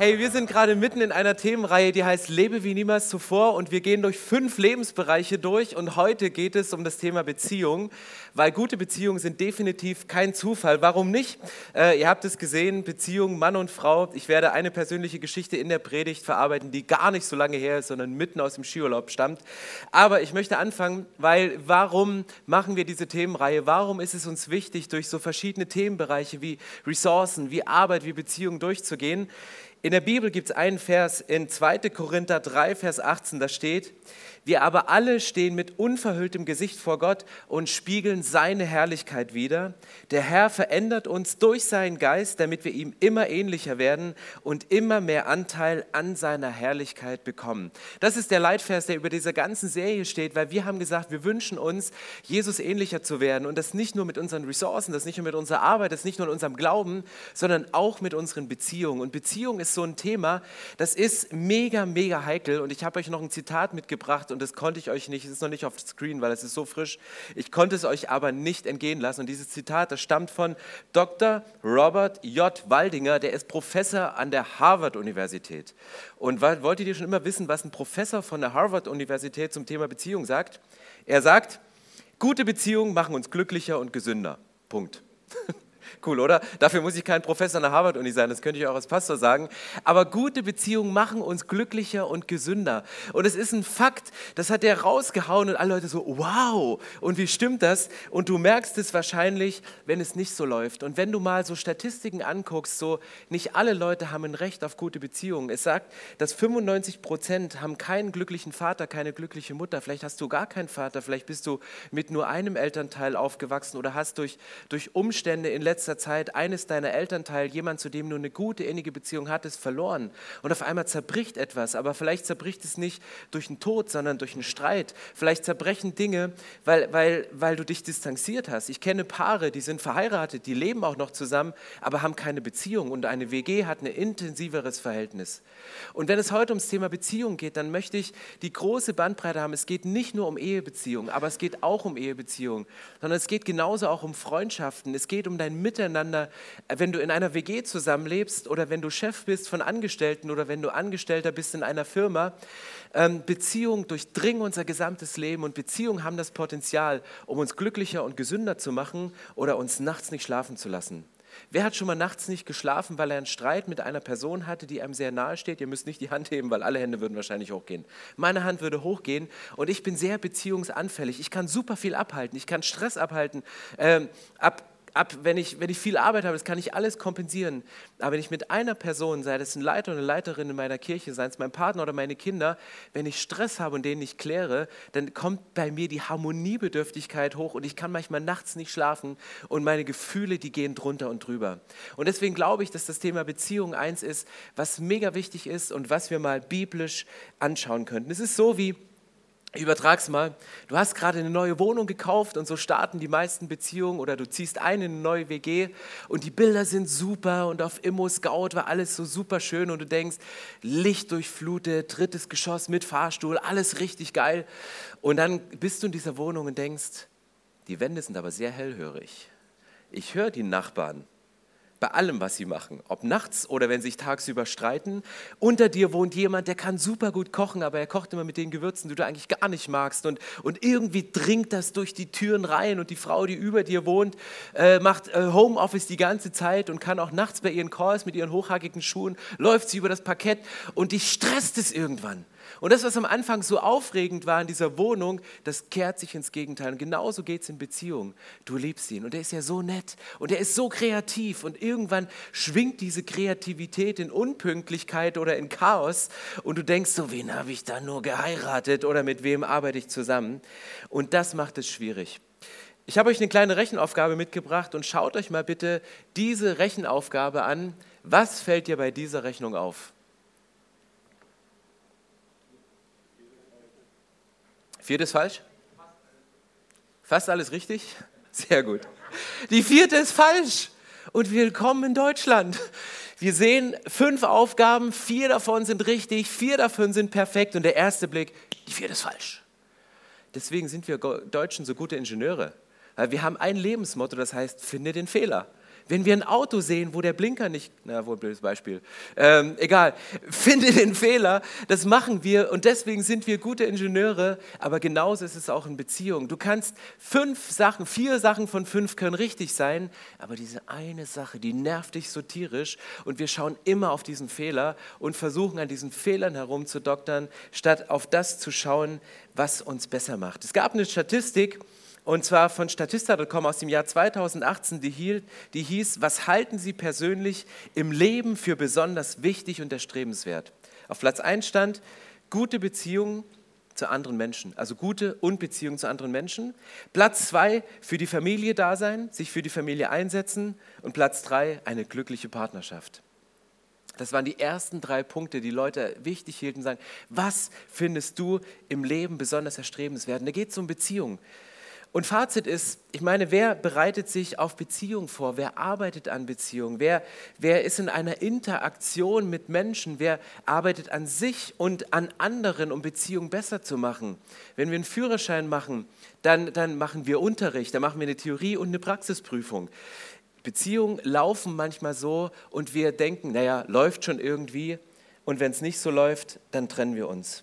Hey, wir sind gerade mitten in einer Themenreihe, die heißt Lebe wie niemals zuvor und wir gehen durch fünf Lebensbereiche durch und heute geht es um das Thema Beziehung, weil gute Beziehungen sind definitiv kein Zufall. Warum nicht? Äh, ihr habt es gesehen, Beziehung Mann und Frau. Ich werde eine persönliche Geschichte in der Predigt verarbeiten, die gar nicht so lange her ist, sondern mitten aus dem Skiurlaub stammt. Aber ich möchte anfangen, weil warum machen wir diese Themenreihe? Warum ist es uns wichtig, durch so verschiedene Themenbereiche wie Ressourcen, wie Arbeit, wie Beziehung durchzugehen? In der Bibel gibt es einen Vers in 2. Korinther 3, Vers 18, da steht, wir aber alle stehen mit unverhülltem Gesicht vor Gott und spiegeln seine Herrlichkeit wider. Der Herr verändert uns durch seinen Geist, damit wir ihm immer ähnlicher werden und immer mehr Anteil an seiner Herrlichkeit bekommen. Das ist der Leitvers, der über dieser ganzen Serie steht, weil wir haben gesagt, wir wünschen uns, Jesus ähnlicher zu werden und das nicht nur mit unseren Ressourcen, das nicht nur mit unserer Arbeit, das nicht nur in unserem Glauben, sondern auch mit unseren Beziehungen. Und Beziehung ist so ein Thema, das ist mega, mega heikel und ich habe euch noch ein Zitat mitgebracht und das konnte ich euch nicht, es ist noch nicht auf Screen, weil es ist so frisch. Ich konnte es euch aber nicht entgehen lassen. Und dieses Zitat, das stammt von Dr. Robert J. Waldinger, der ist Professor an der Harvard-Universität. Und wolltet ihr schon immer wissen, was ein Professor von der Harvard-Universität zum Thema Beziehung sagt? Er sagt, gute Beziehungen machen uns glücklicher und gesünder. Punkt. Cool, oder? Dafür muss ich kein Professor an der Harvard-Uni sein, das könnte ich auch als Pastor sagen. Aber gute Beziehungen machen uns glücklicher und gesünder. Und es ist ein Fakt, das hat er rausgehauen und alle Leute so, wow, und wie stimmt das? Und du merkst es wahrscheinlich, wenn es nicht so läuft. Und wenn du mal so Statistiken anguckst, so nicht alle Leute haben ein Recht auf gute Beziehungen. Es sagt, dass 95 Prozent haben keinen glücklichen Vater, keine glückliche Mutter. Vielleicht hast du gar keinen Vater, vielleicht bist du mit nur einem Elternteil aufgewachsen oder hast durch, durch Umstände in letzter letzter Zeit eines deiner Elternteile, jemand, zu dem du eine gute, innige Beziehung hattest, verloren. Und auf einmal zerbricht etwas, aber vielleicht zerbricht es nicht durch einen Tod, sondern durch einen Streit. Vielleicht zerbrechen Dinge, weil, weil, weil du dich distanziert hast. Ich kenne Paare, die sind verheiratet, die leben auch noch zusammen, aber haben keine Beziehung. Und eine WG hat ein intensiveres Verhältnis. Und wenn es heute ums Thema Beziehung geht, dann möchte ich die große Bandbreite haben. Es geht nicht nur um Ehebeziehungen, aber es geht auch um Ehebeziehungen, sondern es geht genauso auch um Freundschaften. Es geht um dein Miteinander miteinander, wenn du in einer WG zusammenlebst oder wenn du Chef bist von Angestellten oder wenn du Angestellter bist in einer Firma, ähm, Beziehungen durchdringen unser gesamtes Leben und Beziehungen haben das Potenzial, um uns glücklicher und gesünder zu machen oder uns nachts nicht schlafen zu lassen. Wer hat schon mal nachts nicht geschlafen, weil er einen Streit mit einer Person hatte, die einem sehr nahe steht? Ihr müsst nicht die Hand heben, weil alle Hände würden wahrscheinlich hochgehen. Meine Hand würde hochgehen und ich bin sehr beziehungsanfällig. Ich kann super viel abhalten. Ich kann Stress abhalten, ähm, ab, ab, wenn ich, wenn ich viel Arbeit habe, das kann ich alles kompensieren. Aber wenn ich mit einer Person, sei das ein Leiter oder eine Leiterin in meiner Kirche, sei es mein Partner oder meine Kinder, wenn ich Stress habe und den nicht kläre, dann kommt bei mir die Harmoniebedürftigkeit hoch und ich kann manchmal nachts nicht schlafen und meine Gefühle, die gehen drunter und drüber. Und deswegen glaube ich, dass das Thema Beziehung eins ist, was mega wichtig ist und was wir mal biblisch anschauen könnten. Es ist so wie, ich übertrag's mal. Du hast gerade eine neue Wohnung gekauft und so starten die meisten Beziehungen oder du ziehst ein in eine neue WG und die Bilder sind super und auf Immo Scout war alles so super schön und du denkst, Licht durchflutet, drittes Geschoss mit Fahrstuhl, alles richtig geil. Und dann bist du in dieser Wohnung und denkst, die Wände sind aber sehr hellhörig. Ich höre die Nachbarn bei allem, was sie machen, ob nachts oder wenn sie sich tagsüber streiten. Unter dir wohnt jemand, der kann super gut kochen, aber er kocht immer mit den Gewürzen, die du eigentlich gar nicht magst. Und, und irgendwie dringt das durch die Türen rein und die Frau, die über dir wohnt, äh, macht äh, Homeoffice die ganze Zeit und kann auch nachts bei ihren Calls mit ihren hochhackigen Schuhen, läuft sie über das Parkett und dich stresst es irgendwann. Und das, was am Anfang so aufregend war in dieser Wohnung, das kehrt sich ins Gegenteil. Und genauso geht es in Beziehungen. Du liebst ihn und er ist ja so nett und er ist so kreativ und irgendwann schwingt diese Kreativität in Unpünktlichkeit oder in Chaos und du denkst so, wen habe ich da nur geheiratet oder mit wem arbeite ich zusammen? Und das macht es schwierig. Ich habe euch eine kleine Rechenaufgabe mitgebracht und schaut euch mal bitte diese Rechenaufgabe an. Was fällt dir bei dieser Rechnung auf? Vierte ist falsch? Fast alles richtig? Sehr gut. Die vierte ist falsch. und willkommen in Deutschland. Wir sehen fünf Aufgaben, vier davon sind richtig, vier davon sind perfekt und der erste Blick, die vierte ist falsch. Deswegen sind wir Deutschen so gute Ingenieure. Weil wir haben ein Lebensmotto, das heißt, finde den Fehler. Wenn wir ein Auto sehen, wo der Blinker nicht, na wohl blödes Beispiel, ähm, egal, finde den Fehler, das machen wir und deswegen sind wir gute Ingenieure, aber genauso ist es auch in Beziehungen. Du kannst fünf Sachen, vier Sachen von fünf können richtig sein, aber diese eine Sache, die nervt dich so tierisch und wir schauen immer auf diesen Fehler und versuchen an diesen Fehlern herumzudoktern, statt auf das zu schauen, was uns besser macht. Es gab eine Statistik, und zwar von Statista.com aus dem Jahr 2018, die, hielt, die hieß, was halten Sie persönlich im Leben für besonders wichtig und erstrebenswert? Auf Platz 1 stand gute Beziehungen zu anderen Menschen, also gute und Beziehungen zu anderen Menschen. Platz 2 für die Familie da sein, sich für die Familie einsetzen und Platz 3 eine glückliche Partnerschaft. Das waren die ersten drei Punkte, die Leute wichtig hielten, sagen, was findest du im Leben besonders erstrebenswert? Da geht es um Beziehungen. Und Fazit ist, ich meine, wer bereitet sich auf Beziehung vor? Wer arbeitet an Beziehung? Wer, wer ist in einer Interaktion mit Menschen? Wer arbeitet an sich und an anderen, um Beziehungen besser zu machen? Wenn wir einen Führerschein machen, dann, dann machen wir Unterricht, dann machen wir eine Theorie und eine Praxisprüfung. Beziehungen laufen manchmal so und wir denken, naja, läuft schon irgendwie. Und wenn es nicht so läuft, dann trennen wir uns.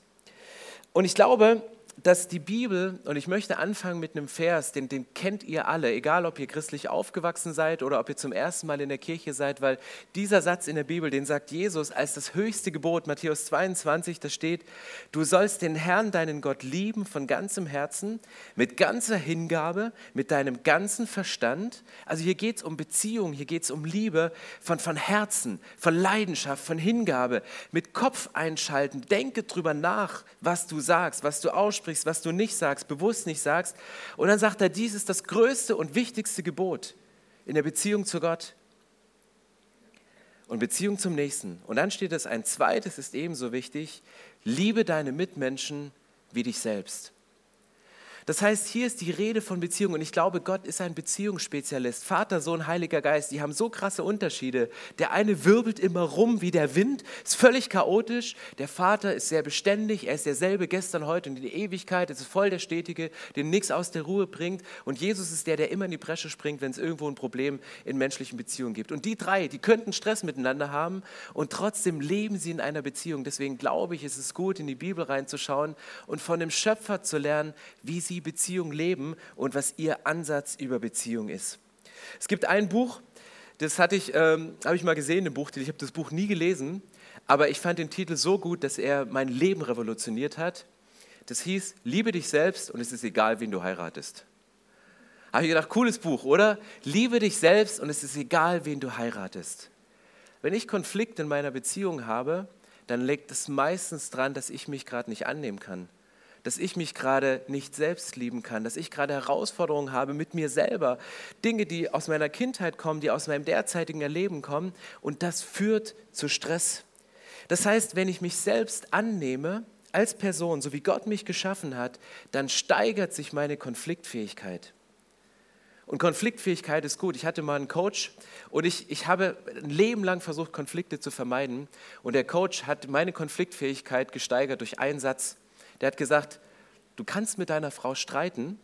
Und ich glaube, dass die Bibel, und ich möchte anfangen mit einem Vers, den, den kennt ihr alle, egal ob ihr christlich aufgewachsen seid oder ob ihr zum ersten Mal in der Kirche seid, weil dieser Satz in der Bibel, den sagt Jesus als das höchste Gebot, Matthäus 22, da steht, du sollst den Herrn, deinen Gott lieben von ganzem Herzen, mit ganzer Hingabe, mit deinem ganzen Verstand. Also hier geht es um Beziehung, hier geht es um Liebe von, von Herzen, von Leidenschaft, von Hingabe, mit Kopf einschalten, denke drüber nach, was du sagst, was du aussprichst aussprichst, was du nicht sagst, bewusst nicht sagst. Und dann sagt er, dies ist das größte und wichtigste Gebot in der Beziehung zu Gott und Beziehung zum Nächsten. Und dann steht es, ein zweites ist ebenso wichtig, liebe deine Mitmenschen wie dich selbst. Das heißt, hier ist die Rede von Beziehung und ich glaube, Gott ist ein Beziehungsspezialist. Vater, Sohn, Heiliger Geist, die haben so krasse Unterschiede. Der eine wirbelt immer rum wie der Wind, ist völlig chaotisch. Der Vater ist sehr beständig, er ist derselbe gestern, heute und in die Ewigkeit. Es ist voll der Stetige, den nichts aus der Ruhe bringt. Und Jesus ist der, der immer in die Bresche springt, wenn es irgendwo ein Problem in menschlichen Beziehungen gibt. Und die drei, die könnten Stress miteinander haben und trotzdem leben sie in einer Beziehung. Deswegen glaube ich, ist es gut, in die Bibel reinzuschauen und von dem Schöpfer zu lernen, wie sie die Beziehung leben und was ihr Ansatz über Beziehung ist. Es gibt ein Buch, das hatte ich, ähm, habe ich mal gesehen, ein Buch, ich habe das Buch nie gelesen, aber ich fand den Titel so gut, dass er mein Leben revolutioniert hat. Das hieß, liebe dich selbst und es ist egal, wen du heiratest. Habe ich gedacht, cooles Buch, oder? Liebe dich selbst und es ist egal, wen du heiratest. Wenn ich Konflikt in meiner Beziehung habe, dann liegt es meistens daran, dass ich mich gerade nicht annehmen kann dass ich mich gerade nicht selbst lieben kann, dass ich gerade Herausforderungen habe mit mir selber, Dinge, die aus meiner Kindheit kommen, die aus meinem derzeitigen Erleben kommen und das führt zu Stress. Das heißt, wenn ich mich selbst annehme als Person, so wie Gott mich geschaffen hat, dann steigert sich meine Konfliktfähigkeit. Und Konfliktfähigkeit ist gut. Ich hatte mal einen Coach und ich, ich habe ein Leben lang versucht, Konflikte zu vermeiden. Und der Coach hat meine Konfliktfähigkeit gesteigert durch einen Satz. Der hat gesagt, du kannst mit deiner Frau streiten,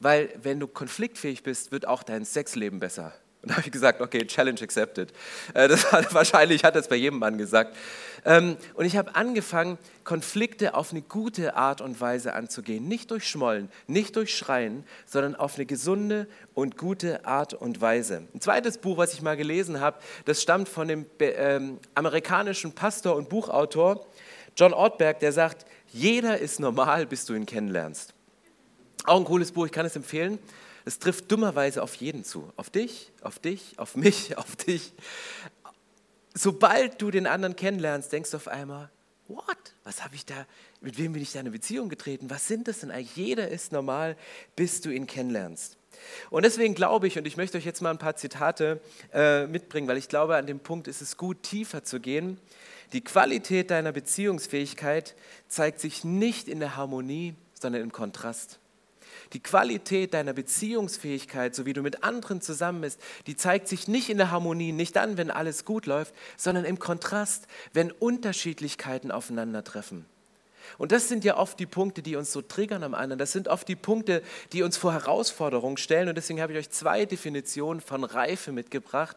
weil wenn du konfliktfähig bist, wird auch dein Sexleben besser. Und da habe ich gesagt, okay, Challenge accepted. Äh, das hat, wahrscheinlich hat das bei jedem Mann gesagt. Ähm, und ich habe angefangen, Konflikte auf eine gute Art und Weise anzugehen. Nicht durch Schmollen, nicht durch Schreien, sondern auf eine gesunde und gute Art und Weise. Ein zweites Buch, was ich mal gelesen habe, das stammt von dem ähm, amerikanischen Pastor und Buchautor John Ortberg, der sagt, jeder ist normal, bis du ihn kennenlernst. Auch ein cooles Buch, ich kann es empfehlen. Es trifft dummerweise auf jeden zu. Auf dich, auf dich, auf mich, auf dich. Sobald du den anderen kennenlernst, denkst du auf einmal, what? Was habe ich da, mit wem bin ich da in eine Beziehung getreten? Was sind das denn eigentlich? Jeder ist normal, bis du ihn kennenlernst. Und deswegen glaube ich, und ich möchte euch jetzt mal ein paar Zitate äh, mitbringen, weil ich glaube, an dem Punkt ist es gut, tiefer zu gehen. Die Qualität deiner Beziehungsfähigkeit zeigt sich nicht in der Harmonie, sondern im Kontrast. Die Qualität deiner Beziehungsfähigkeit, so wie du mit anderen zusammen bist, die zeigt sich nicht in der Harmonie, nicht dann, wenn alles gut läuft, sondern im Kontrast, wenn Unterschiedlichkeiten aufeinandertreffen. Und das sind ja oft die Punkte, die uns so triggern am anderen. Das sind oft die Punkte, die uns vor Herausforderungen stellen. Und deswegen habe ich euch zwei Definitionen von Reife mitgebracht,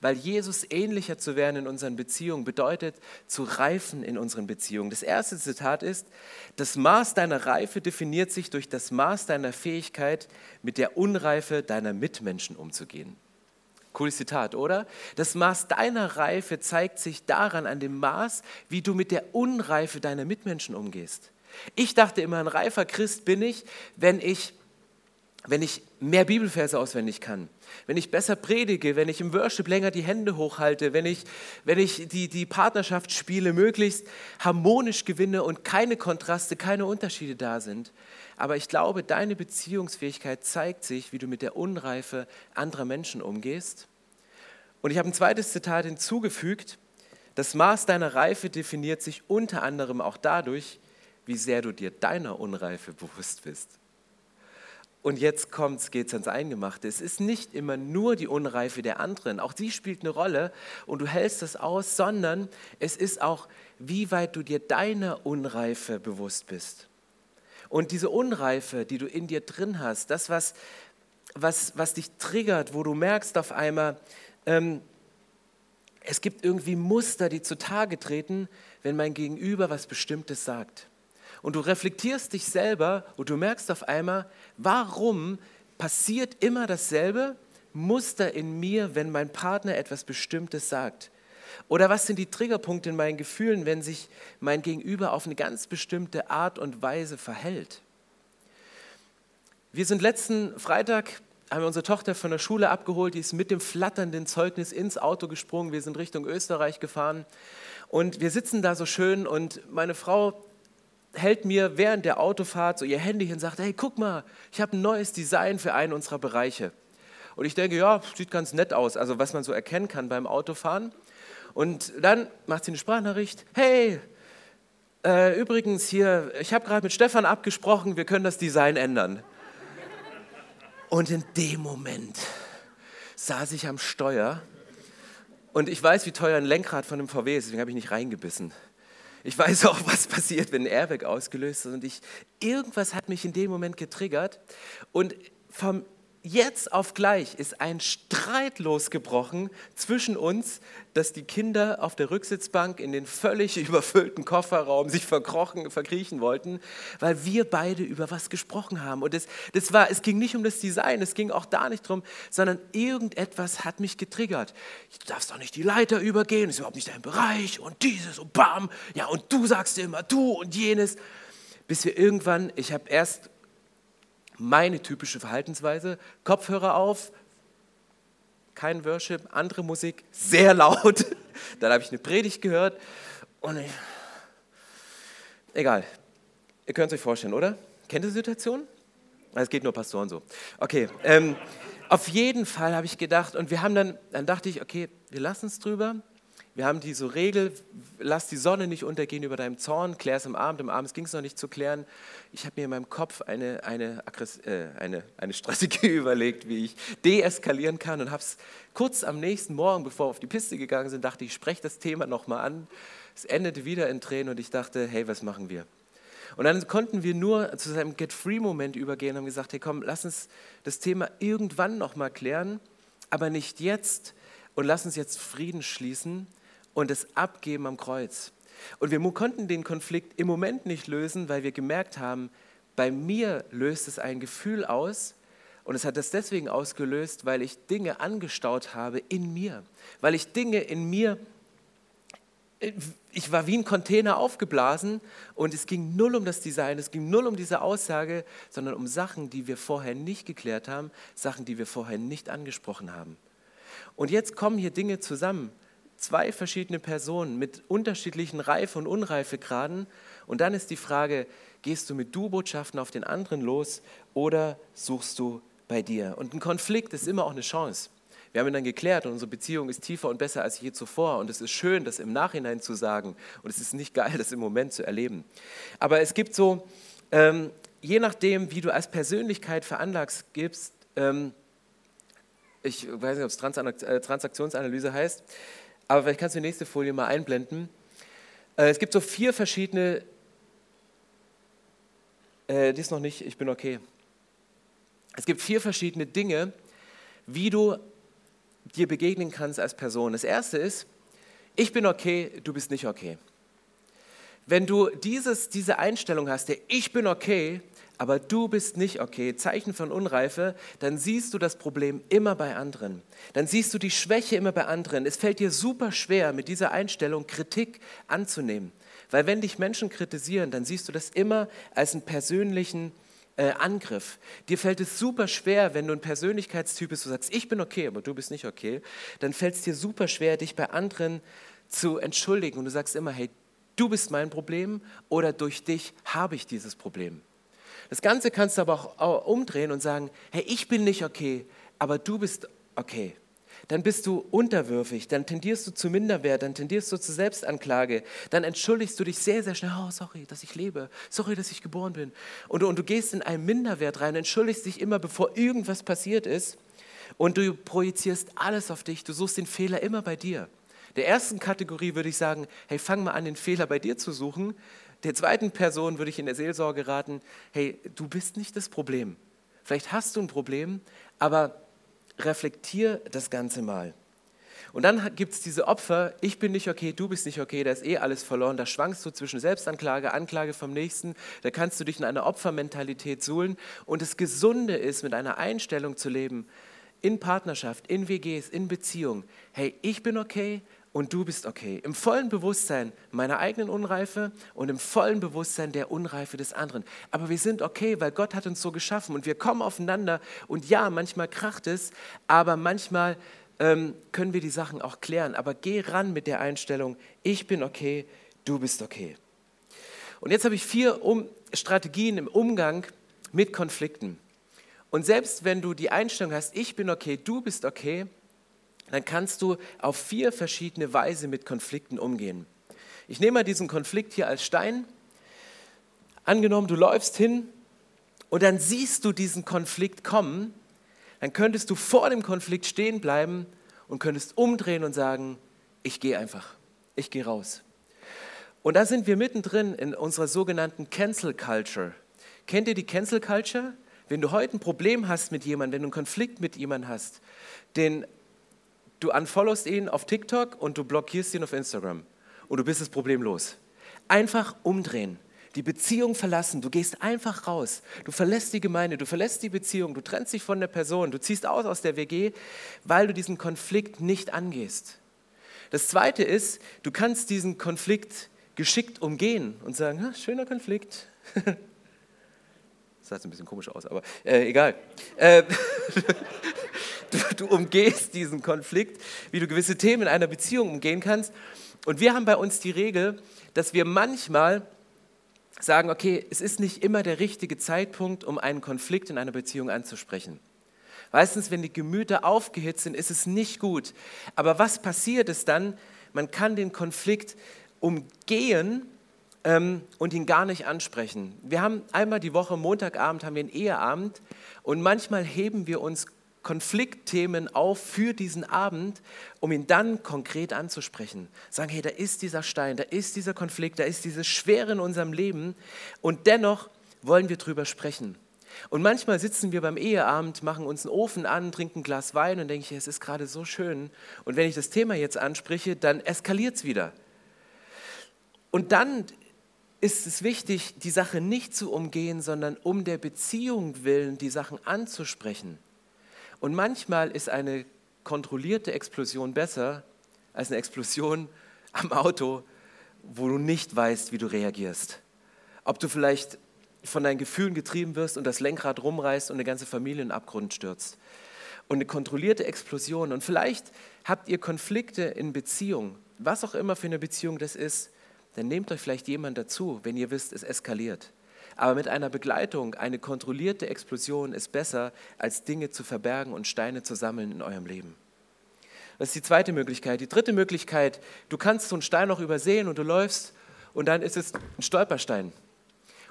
weil Jesus ähnlicher zu werden in unseren Beziehungen bedeutet, zu reifen in unseren Beziehungen. Das erste Zitat ist, das Maß deiner Reife definiert sich durch das Maß deiner Fähigkeit, mit der Unreife deiner Mitmenschen umzugehen. Cooles Zitat, oder? Das Maß deiner Reife zeigt sich daran, an dem Maß, wie du mit der Unreife deiner Mitmenschen umgehst. Ich dachte immer, ein reifer Christ bin ich, wenn ich, wenn ich mehr Bibelverse auswendig kann, wenn ich besser predige, wenn ich im Worship länger die Hände hochhalte, wenn ich, wenn ich die, die Partnerschaftsspiele möglichst harmonisch gewinne und keine Kontraste, keine Unterschiede da sind. Aber ich glaube, deine Beziehungsfähigkeit zeigt sich, wie du mit der Unreife anderer Menschen umgehst. Und ich habe ein zweites Zitat hinzugefügt. Das Maß deiner Reife definiert sich unter anderem auch dadurch, wie sehr du dir deiner Unreife bewusst bist. Und jetzt kommt's, geht's ans Eingemachte. Es ist nicht immer nur die Unreife der anderen, auch die spielt eine Rolle und du hältst das aus, sondern es ist auch, wie weit du dir deiner Unreife bewusst bist. Und diese Unreife, die du in dir drin hast, das, was, was, was dich triggert, wo du merkst auf einmal, ähm, es gibt irgendwie Muster, die zutage treten, wenn mein Gegenüber was Bestimmtes sagt. Und du reflektierst dich selber und du merkst auf einmal, warum passiert immer dasselbe Muster in mir, wenn mein Partner etwas Bestimmtes sagt. Oder was sind die Triggerpunkte in meinen Gefühlen, wenn sich mein Gegenüber auf eine ganz bestimmte Art und Weise verhält? Wir sind letzten Freitag, haben wir unsere Tochter von der Schule abgeholt, die ist mit dem flatternden Zeugnis ins Auto gesprungen, wir sind Richtung Österreich gefahren und wir sitzen da so schön und meine Frau hält mir während der Autofahrt so ihr Handy hin und sagt, hey, guck mal, ich habe ein neues Design für einen unserer Bereiche. Und ich denke, ja, sieht ganz nett aus, also was man so erkennen kann beim Autofahren. Und dann macht sie eine Sprachnachricht. Hey, äh, übrigens hier, ich habe gerade mit Stefan abgesprochen, wir können das Design ändern. Und in dem Moment saß ich am Steuer und ich weiß, wie teuer ein Lenkrad von einem VW ist, deswegen habe ich nicht reingebissen. Ich weiß auch, was passiert, wenn ein Airbag ausgelöst ist. Und ich, irgendwas hat mich in dem Moment getriggert. Und vom jetzt auf gleich ist ein Streit losgebrochen zwischen uns, dass die Kinder auf der Rücksitzbank in den völlig überfüllten Kofferraum sich verkrochen, verkriechen wollten, weil wir beide über was gesprochen haben. Und das, das war, es ging nicht um das Design, es ging auch da nicht drum, sondern irgendetwas hat mich getriggert. Du darfst doch nicht die Leiter übergehen, ist überhaupt nicht dein Bereich und dieses und bam, ja und du sagst immer du und jenes. Bis wir irgendwann, ich habe erst meine typische Verhaltensweise. Kopfhörer auf, kein Worship, andere Musik, sehr laut. Dann habe ich eine Predigt gehört und ich, egal. Ihr könnt es euch vorstellen, oder? Kennt ihr die Situation? Es geht nur Pastoren so. Okay, ähm, auf jeden Fall habe ich gedacht und wir haben dann, dann dachte ich, okay, wir lassen es drüber. Wir haben diese Regel, lass die Sonne nicht untergehen über deinem Zorn, klär es am Abend. Am Abend ging es noch nicht zu klären. Ich habe mir in meinem Kopf eine, eine, äh, eine, eine Strategie überlegt, wie ich deeskalieren kann und habe es kurz am nächsten Morgen, bevor wir auf die Piste gegangen sind, dachte ich, spreche das Thema nochmal an. Es endete wieder in Tränen und ich dachte, hey, was machen wir? Und dann konnten wir nur zu seinem Get-Free-Moment übergehen und haben gesagt, hey komm, lass uns das Thema irgendwann nochmal klären, aber nicht jetzt und lass uns jetzt Frieden schließen und es abgeben am Kreuz. Und wir konnten den Konflikt im Moment nicht lösen, weil wir gemerkt haben, bei mir löst es ein Gefühl aus. Und es hat das deswegen ausgelöst, weil ich Dinge angestaut habe in mir. Weil ich Dinge in mir, ich war wie ein Container aufgeblasen und es ging null um das Design, es ging null um diese Aussage, sondern um Sachen, die wir vorher nicht geklärt haben, Sachen, die wir vorher nicht angesprochen haben. Und jetzt kommen hier Dinge zusammen, zwei verschiedene Personen mit unterschiedlichen Reife- und Unreifegraden. Und dann ist die Frage, gehst du mit Du-Botschaften auf den anderen los oder suchst du bei dir? Und ein Konflikt ist immer auch eine Chance. Wir haben ihn dann geklärt und unsere Beziehung ist tiefer und besser als je zuvor. Und es ist schön, das im Nachhinein zu sagen. Und es ist nicht geil, das im Moment zu erleben. Aber es gibt so ähm, je nachdem, wie du als Persönlichkeit veranlagst gibst, ähm, ich weiß nicht, ob es äh, Transaktionsanalyse heißt, aber vielleicht kannst du die nächste Folie mal einblenden. Äh, es gibt so vier verschiedene, äh, die ist noch nicht, ich bin okay. Es gibt vier verschiedene Dinge, wie du dir begegnen kannst als Person. Das erste ist, ich bin okay, du bist nicht okay. Wenn du dieses, diese Einstellung hast, der ich bin okay, aber du bist nicht okay, Zeichen von Unreife, dann siehst du das Problem immer bei anderen. Dann siehst du die Schwäche immer bei anderen. Es fällt dir super schwer, mit dieser Einstellung Kritik anzunehmen. Weil wenn dich Menschen kritisieren, dann siehst du das immer als einen persönlichen äh, Angriff. Dir fällt es super schwer, wenn du ein Persönlichkeitstyp bist, du sagst, ich bin okay, aber du bist nicht okay, dann fällt es dir super schwer, dich bei anderen zu entschuldigen. Und du sagst immer, hey, du bist mein Problem oder durch dich habe ich dieses Problem. Das Ganze kannst du aber auch umdrehen und sagen, hey, ich bin nicht okay, aber du bist okay dann bist du unterwürfig, dann tendierst du zu Minderwert, dann tendierst du zu Selbstanklage, dann entschuldigst du dich sehr, sehr schnell, oh, sorry, dass ich lebe, sorry, dass ich geboren bin. Und, und du gehst in einen Minderwert rein, entschuldigst dich immer, bevor irgendwas passiert ist und du projizierst alles auf dich, du suchst den Fehler immer bei dir. Der ersten Kategorie würde ich sagen, hey, fang mal an, den Fehler bei dir zu suchen. Der zweiten Person würde ich in der Seelsorge raten, hey, du bist nicht das Problem. Vielleicht hast du ein Problem, aber reflektier das Ganze mal. Und dann gibt es diese Opfer, ich bin nicht okay, du bist nicht okay, da ist eh alles verloren, da schwankst du zwischen Selbstanklage, Anklage vom Nächsten, da kannst du dich in einer Opfermentalität suhlen. Und das Gesunde ist, mit einer Einstellung zu leben, in Partnerschaft, in WGs, in Beziehung, hey, ich bin okay, und du bist okay. Im vollen Bewusstsein meiner eigenen Unreife und im vollen Bewusstsein der Unreife des anderen. Aber wir sind okay, weil Gott hat uns so geschaffen und wir kommen aufeinander und ja, manchmal kracht es, aber manchmal ähm, können wir die Sachen auch klären. Aber geh ran mit der Einstellung, ich bin okay, du bist okay. Und jetzt habe ich vier um Strategien im Umgang mit Konflikten. Und selbst wenn du die Einstellung hast, ich bin okay, du bist okay, dann kannst du auf vier verschiedene Weise mit Konflikten umgehen. Ich nehme mal diesen Konflikt hier als Stein. Angenommen, du läufst hin und dann siehst du diesen Konflikt kommen, dann könntest du vor dem Konflikt stehen bleiben und könntest umdrehen und sagen, ich gehe einfach, ich gehe raus. Und da sind wir mittendrin in unserer sogenannten Cancel Culture. Kennt ihr die Cancel Culture? Wenn du heute ein Problem hast mit jemandem, wenn du einen Konflikt mit jemandem hast, den Du unfollowst ihn auf TikTok und du blockierst ihn auf Instagram. Und du bist das Problem los. Einfach umdrehen. Die Beziehung verlassen. Du gehst einfach raus. Du verlässt die Gemeinde, du verlässt die Beziehung, du trennst dich von der Person, du ziehst aus aus der WG, weil du diesen Konflikt nicht angehst. Das zweite ist, du kannst diesen Konflikt geschickt umgehen und sagen, schöner Konflikt. das sah jetzt ein bisschen komisch aus, aber äh, egal. Äh, du, du umgehst diesen Konflikt, wie du gewisse Themen in einer Beziehung umgehen kannst. Und wir haben bei uns die Regel, dass wir manchmal sagen, okay, es ist nicht immer der richtige Zeitpunkt, um einen Konflikt in einer Beziehung anzusprechen. Meistens, wenn die Gemüter aufgehitzt sind, ist es nicht gut. Aber was passiert ist dann? Man kann den Konflikt umgehen ähm, und ihn gar nicht ansprechen. Wir haben einmal die Woche, Montagabend, haben wir einen Eheabend und manchmal heben wir uns Konfliktthemen auf für diesen Abend, um ihn dann konkret anzusprechen. Sagen, hey, da ist dieser Stein, da ist dieser Konflikt, da ist dieses Schwere in unserem Leben und dennoch wollen wir drüber sprechen. Und manchmal sitzen wir beim Eheabend, machen uns einen Ofen an, trinken ein Glas Wein und denke ich, es ist gerade so schön. Und wenn ich das Thema jetzt anspreche, dann eskaliert es wieder. Und dann ist es wichtig, die Sache nicht zu umgehen, sondern um der Beziehung willen die Sachen anzusprechen. Und manchmal ist eine kontrollierte Explosion besser als eine Explosion am Auto, wo du nicht weißt, wie du reagierst. Ob du vielleicht von deinen Gefühlen getrieben wirst und das Lenkrad rumreißt und eine ganze Familie in den Abgrund stürzt. Und eine kontrollierte Explosion. Und vielleicht habt ihr Konflikte in Beziehung, was auch immer für eine Beziehung das ist, dann nehmt euch vielleicht jemand dazu, wenn ihr wisst, es eskaliert. Aber mit einer Begleitung, eine kontrollierte Explosion ist besser, als Dinge zu verbergen und Steine zu sammeln in eurem Leben. Das ist die zweite Möglichkeit. Die dritte Möglichkeit, du kannst so einen Stein noch übersehen und du läufst und dann ist es ein Stolperstein.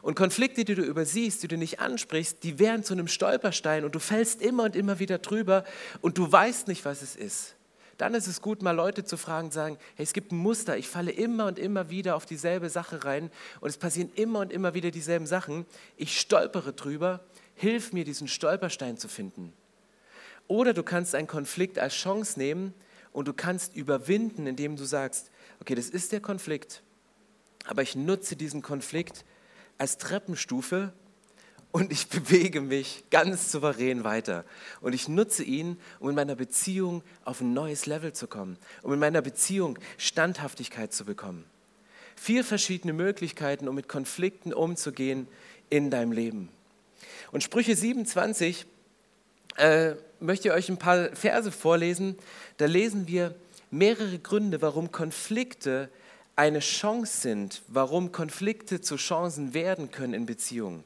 Und Konflikte, die du übersiehst, die du nicht ansprichst, die werden zu einem Stolperstein und du fällst immer und immer wieder drüber und du weißt nicht, was es ist. Dann ist es gut, mal Leute zu fragen sagen, hey, es gibt ein Muster, ich falle immer und immer wieder auf dieselbe Sache rein und es passieren immer und immer wieder dieselben Sachen. Ich stolpere drüber, hilf mir, diesen Stolperstein zu finden. Oder du kannst einen Konflikt als Chance nehmen und du kannst überwinden, indem du sagst, okay, das ist der Konflikt, aber ich nutze diesen Konflikt als Treppenstufe und ich bewege mich ganz souverän weiter. Und ich nutze ihn, um in meiner Beziehung auf ein neues Level zu kommen, um in meiner Beziehung Standhaftigkeit zu bekommen. Vier verschiedene Möglichkeiten, um mit Konflikten umzugehen in deinem Leben. Und Sprüche 27 äh, möchte ich euch ein paar Verse vorlesen. Da lesen wir mehrere Gründe, warum Konflikte eine Chance sind, warum Konflikte zu Chancen werden können in Beziehungen.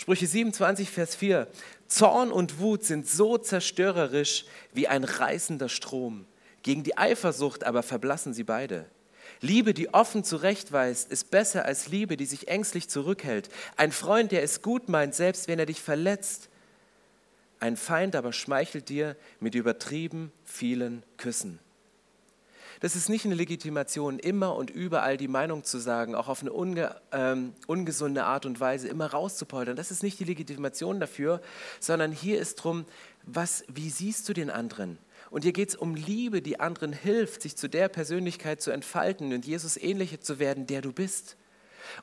Sprüche 27, Vers 4. Zorn und Wut sind so zerstörerisch wie ein reißender Strom. Gegen die Eifersucht aber verblassen sie beide. Liebe, die offen zurechtweist, ist besser als Liebe, die sich ängstlich zurückhält. Ein Freund, der es gut meint, selbst wenn er dich verletzt. Ein Feind aber schmeichelt dir mit übertrieben vielen Küssen. Das ist nicht eine Legitimation, immer und überall die Meinung zu sagen, auch auf eine unge, ähm, ungesunde Art und Weise immer rauszupoltern. Das ist nicht die Legitimation dafür, sondern hier ist drum, was, wie siehst du den anderen? Und hier geht es um Liebe, die anderen hilft, sich zu der Persönlichkeit zu entfalten und Jesus ähnlicher zu werden, der du bist.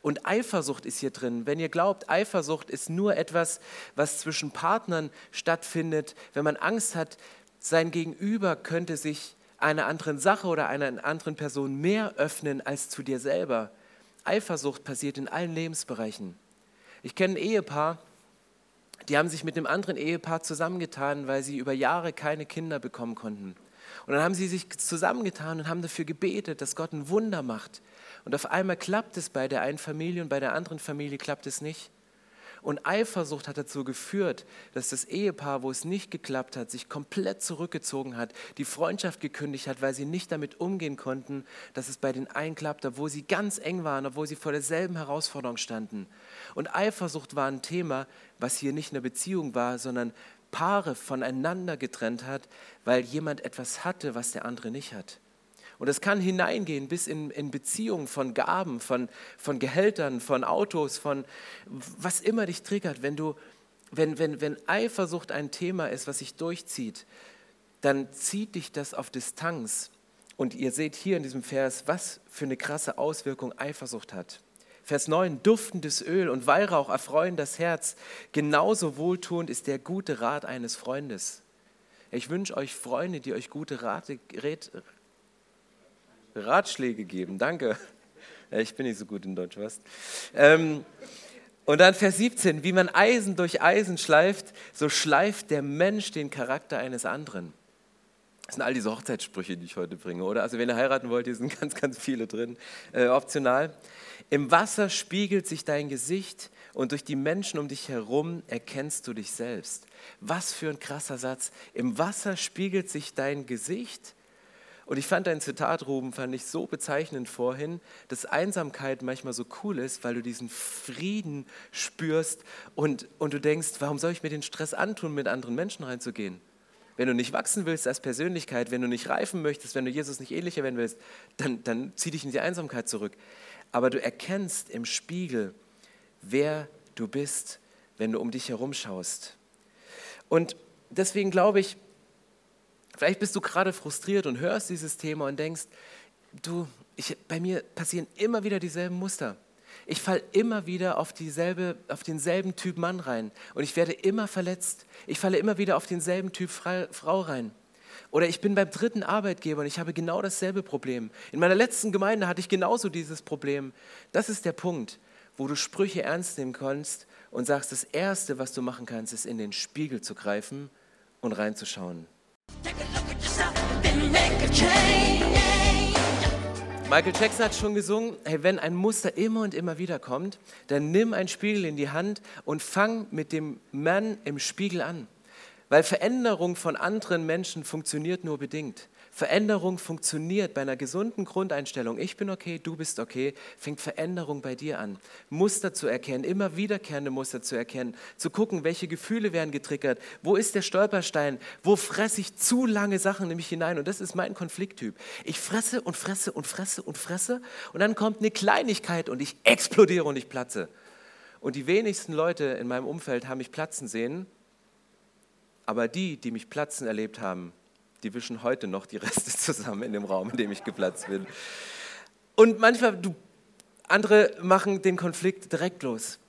Und Eifersucht ist hier drin. Wenn ihr glaubt, Eifersucht ist nur etwas, was zwischen Partnern stattfindet, wenn man Angst hat, sein Gegenüber könnte sich einer anderen Sache oder einer anderen Person mehr öffnen als zu dir selber. Eifersucht passiert in allen Lebensbereichen. Ich kenne ein Ehepaar, die haben sich mit einem anderen Ehepaar zusammengetan, weil sie über Jahre keine Kinder bekommen konnten. Und dann haben sie sich zusammengetan und haben dafür gebetet, dass Gott ein Wunder macht. Und auf einmal klappt es bei der einen Familie und bei der anderen Familie klappt es nicht. Und Eifersucht hat dazu geführt, dass das Ehepaar, wo es nicht geklappt hat, sich komplett zurückgezogen hat, die Freundschaft gekündigt hat, weil sie nicht damit umgehen konnten, dass es bei den einen klappt, obwohl sie ganz eng waren, obwohl sie vor derselben Herausforderung standen. Und Eifersucht war ein Thema, was hier nicht eine Beziehung war, sondern Paare voneinander getrennt hat, weil jemand etwas hatte, was der andere nicht hat. Und es kann hineingehen bis in, in Beziehungen von Gaben, von, von Gehältern, von Autos, von was immer dich triggert. Wenn, du, wenn, wenn, wenn Eifersucht ein Thema ist, was sich durchzieht, dann zieht dich das auf Distanz. Und ihr seht hier in diesem Vers, was für eine krasse Auswirkung Eifersucht hat. Vers 9, duftendes Öl und Weihrauch erfreuen das Herz. Genauso wohltuend ist der gute Rat eines Freundes. Ich wünsche euch Freunde, die euch gute Rate, Ratschläge geben. Danke. Ich bin nicht so gut in Deutsch, was? Ähm, und dann Vers 17, wie man Eisen durch Eisen schleift, so schleift der Mensch den Charakter eines anderen. Das sind all diese Hochzeitssprüche, die ich heute bringe, oder? Also wenn ihr heiraten wollt, hier sind ganz, ganz viele drin, äh, optional. Im Wasser spiegelt sich dein Gesicht und durch die Menschen um dich herum erkennst du dich selbst. Was für ein krasser Satz. Im Wasser spiegelt sich dein Gesicht und ich fand dein Zitat, Ruben, fand ich so bezeichnend vorhin, dass Einsamkeit manchmal so cool ist, weil du diesen Frieden spürst und, und du denkst, warum soll ich mir den Stress antun, mit anderen Menschen reinzugehen? Wenn du nicht wachsen willst als Persönlichkeit, wenn du nicht reifen möchtest, wenn du Jesus nicht ähnlicher werden willst, dann, dann zieh dich in die Einsamkeit zurück. Aber du erkennst im Spiegel, wer du bist, wenn du um dich herum schaust. Und deswegen glaube ich, Vielleicht bist du gerade frustriert und hörst dieses Thema und denkst, du, ich, bei mir passieren immer wieder dieselben Muster. Ich falle immer wieder auf, dieselbe, auf denselben Typ Mann rein und ich werde immer verletzt. Ich falle immer wieder auf denselben Typ Frau rein. Oder ich bin beim dritten Arbeitgeber und ich habe genau dasselbe Problem. In meiner letzten Gemeinde hatte ich genauso dieses Problem. Das ist der Punkt, wo du Sprüche ernst nehmen kannst und sagst, das Erste, was du machen kannst, ist in den Spiegel zu greifen und reinzuschauen. Michael Jackson hat schon gesungen, hey, wenn ein Muster immer und immer wieder kommt, dann nimm einen Spiegel in die Hand und fang mit dem Mann im Spiegel an. Weil Veränderung von anderen Menschen funktioniert nur bedingt. Veränderung funktioniert bei einer gesunden Grundeinstellung. Ich bin okay, du bist okay. Fängt Veränderung bei dir an. Muster zu erkennen, immer wiederkehrende Muster zu erkennen, zu gucken, welche Gefühle werden getriggert, wo ist der Stolperstein, wo fresse ich zu lange Sachen nämlich hinein. Und das ist mein Konflikttyp. Ich fresse und fresse und fresse und fresse und dann kommt eine Kleinigkeit und ich explodiere und ich platze. Und die wenigsten Leute in meinem Umfeld haben mich platzen sehen, aber die, die mich platzen erlebt haben, die wischen heute noch die Reste zusammen in dem Raum, in dem ich geplatzt bin. Und manchmal, du, andere machen den Konflikt direkt los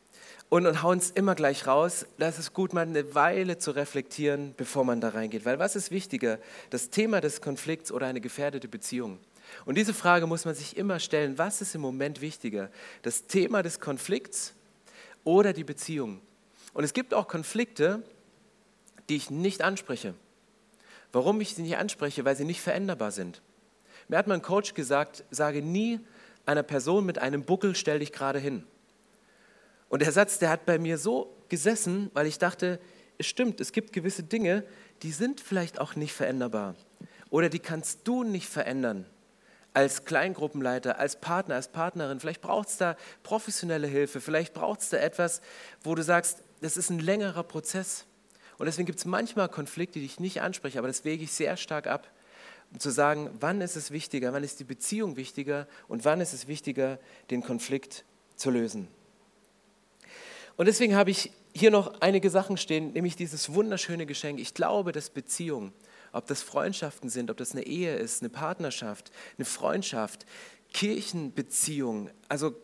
und, und hauen es immer gleich raus. Das ist gut, mal eine Weile zu reflektieren, bevor man da reingeht. Weil was ist wichtiger, das Thema des Konflikts oder eine gefährdete Beziehung? Und diese Frage muss man sich immer stellen, was ist im Moment wichtiger? Das Thema des Konflikts oder die Beziehung? Und es gibt auch Konflikte, die ich nicht anspreche. Warum ich sie nicht anspreche? Weil sie nicht veränderbar sind. Mir hat mein Coach gesagt, sage nie einer Person mit einem Buckel, stell dich gerade hin. Und der Satz, der hat bei mir so gesessen, weil ich dachte, es stimmt, es gibt gewisse Dinge, die sind vielleicht auch nicht veränderbar. Oder die kannst du nicht verändern. Als Kleingruppenleiter, als Partner, als Partnerin. Vielleicht braucht es da professionelle Hilfe. Vielleicht braucht es da etwas, wo du sagst, das ist ein längerer Prozess. Und deswegen gibt es manchmal Konflikte, die ich nicht anspreche, aber das wege ich sehr stark ab, um zu sagen, wann ist es wichtiger, wann ist die Beziehung wichtiger und wann ist es wichtiger, den Konflikt zu lösen. Und deswegen habe ich hier noch einige Sachen stehen, nämlich dieses wunderschöne Geschenk. Ich glaube, dass Beziehungen, ob das Freundschaften sind, ob das eine Ehe ist, eine Partnerschaft, eine Freundschaft, Kirchenbeziehungen, also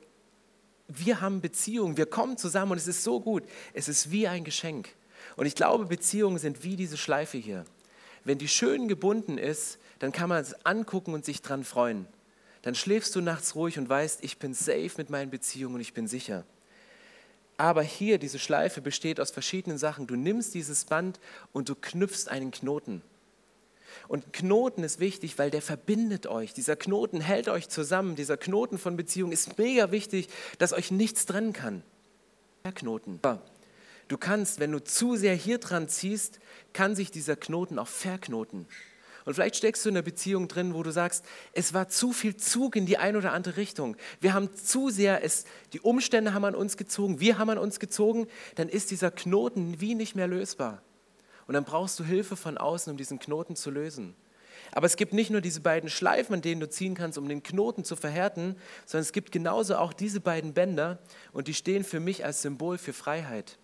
wir haben Beziehungen, wir kommen zusammen und es ist so gut. Es ist wie ein Geschenk. Und ich glaube, Beziehungen sind wie diese Schleife hier. Wenn die schön gebunden ist, dann kann man es angucken und sich dran freuen. Dann schläfst du nachts ruhig und weißt, ich bin safe mit meinen Beziehungen und ich bin sicher. Aber hier, diese Schleife besteht aus verschiedenen Sachen. Du nimmst dieses Band und du knüpfst einen Knoten. Und Knoten ist wichtig, weil der verbindet euch. Dieser Knoten hält euch zusammen. Dieser Knoten von Beziehung ist mega wichtig, dass euch nichts trennen kann. Der Knoten. Du kannst, wenn du zu sehr hier dran ziehst, kann sich dieser Knoten auch verknoten. Und vielleicht steckst du in einer Beziehung drin, wo du sagst, es war zu viel Zug in die eine oder andere Richtung. Wir haben zu sehr, es, die Umstände haben an uns gezogen, wir haben an uns gezogen, dann ist dieser Knoten wie nicht mehr lösbar. Und dann brauchst du Hilfe von außen, um diesen Knoten zu lösen. Aber es gibt nicht nur diese beiden Schleifen, an denen du ziehen kannst, um den Knoten zu verhärten, sondern es gibt genauso auch diese beiden Bänder und die stehen für mich als Symbol für Freiheit.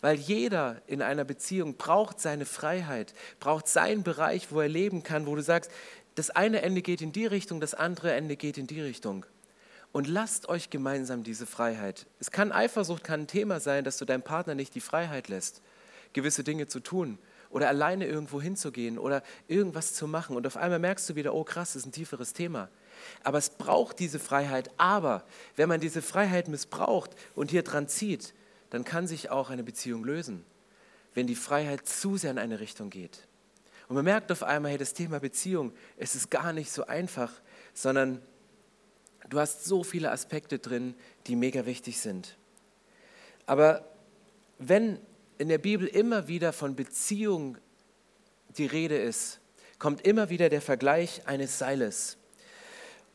Weil jeder in einer Beziehung braucht seine Freiheit, braucht seinen Bereich, wo er leben kann, wo du sagst, das eine Ende geht in die Richtung, das andere Ende geht in die Richtung. Und lasst euch gemeinsam diese Freiheit. Es kann Eifersucht, kann ein Thema sein, dass du deinem Partner nicht die Freiheit lässt, gewisse Dinge zu tun oder alleine irgendwo hinzugehen oder irgendwas zu machen. Und auf einmal merkst du wieder, oh krass, das ist ein tieferes Thema. Aber es braucht diese Freiheit. Aber wenn man diese Freiheit missbraucht und hier dran zieht, dann kann sich auch eine Beziehung lösen, wenn die Freiheit zu sehr in eine Richtung geht. Und man merkt auf einmal, hey, das Thema Beziehung, es ist gar nicht so einfach, sondern du hast so viele Aspekte drin, die mega wichtig sind. Aber wenn in der Bibel immer wieder von Beziehung die Rede ist, kommt immer wieder der Vergleich eines Seiles.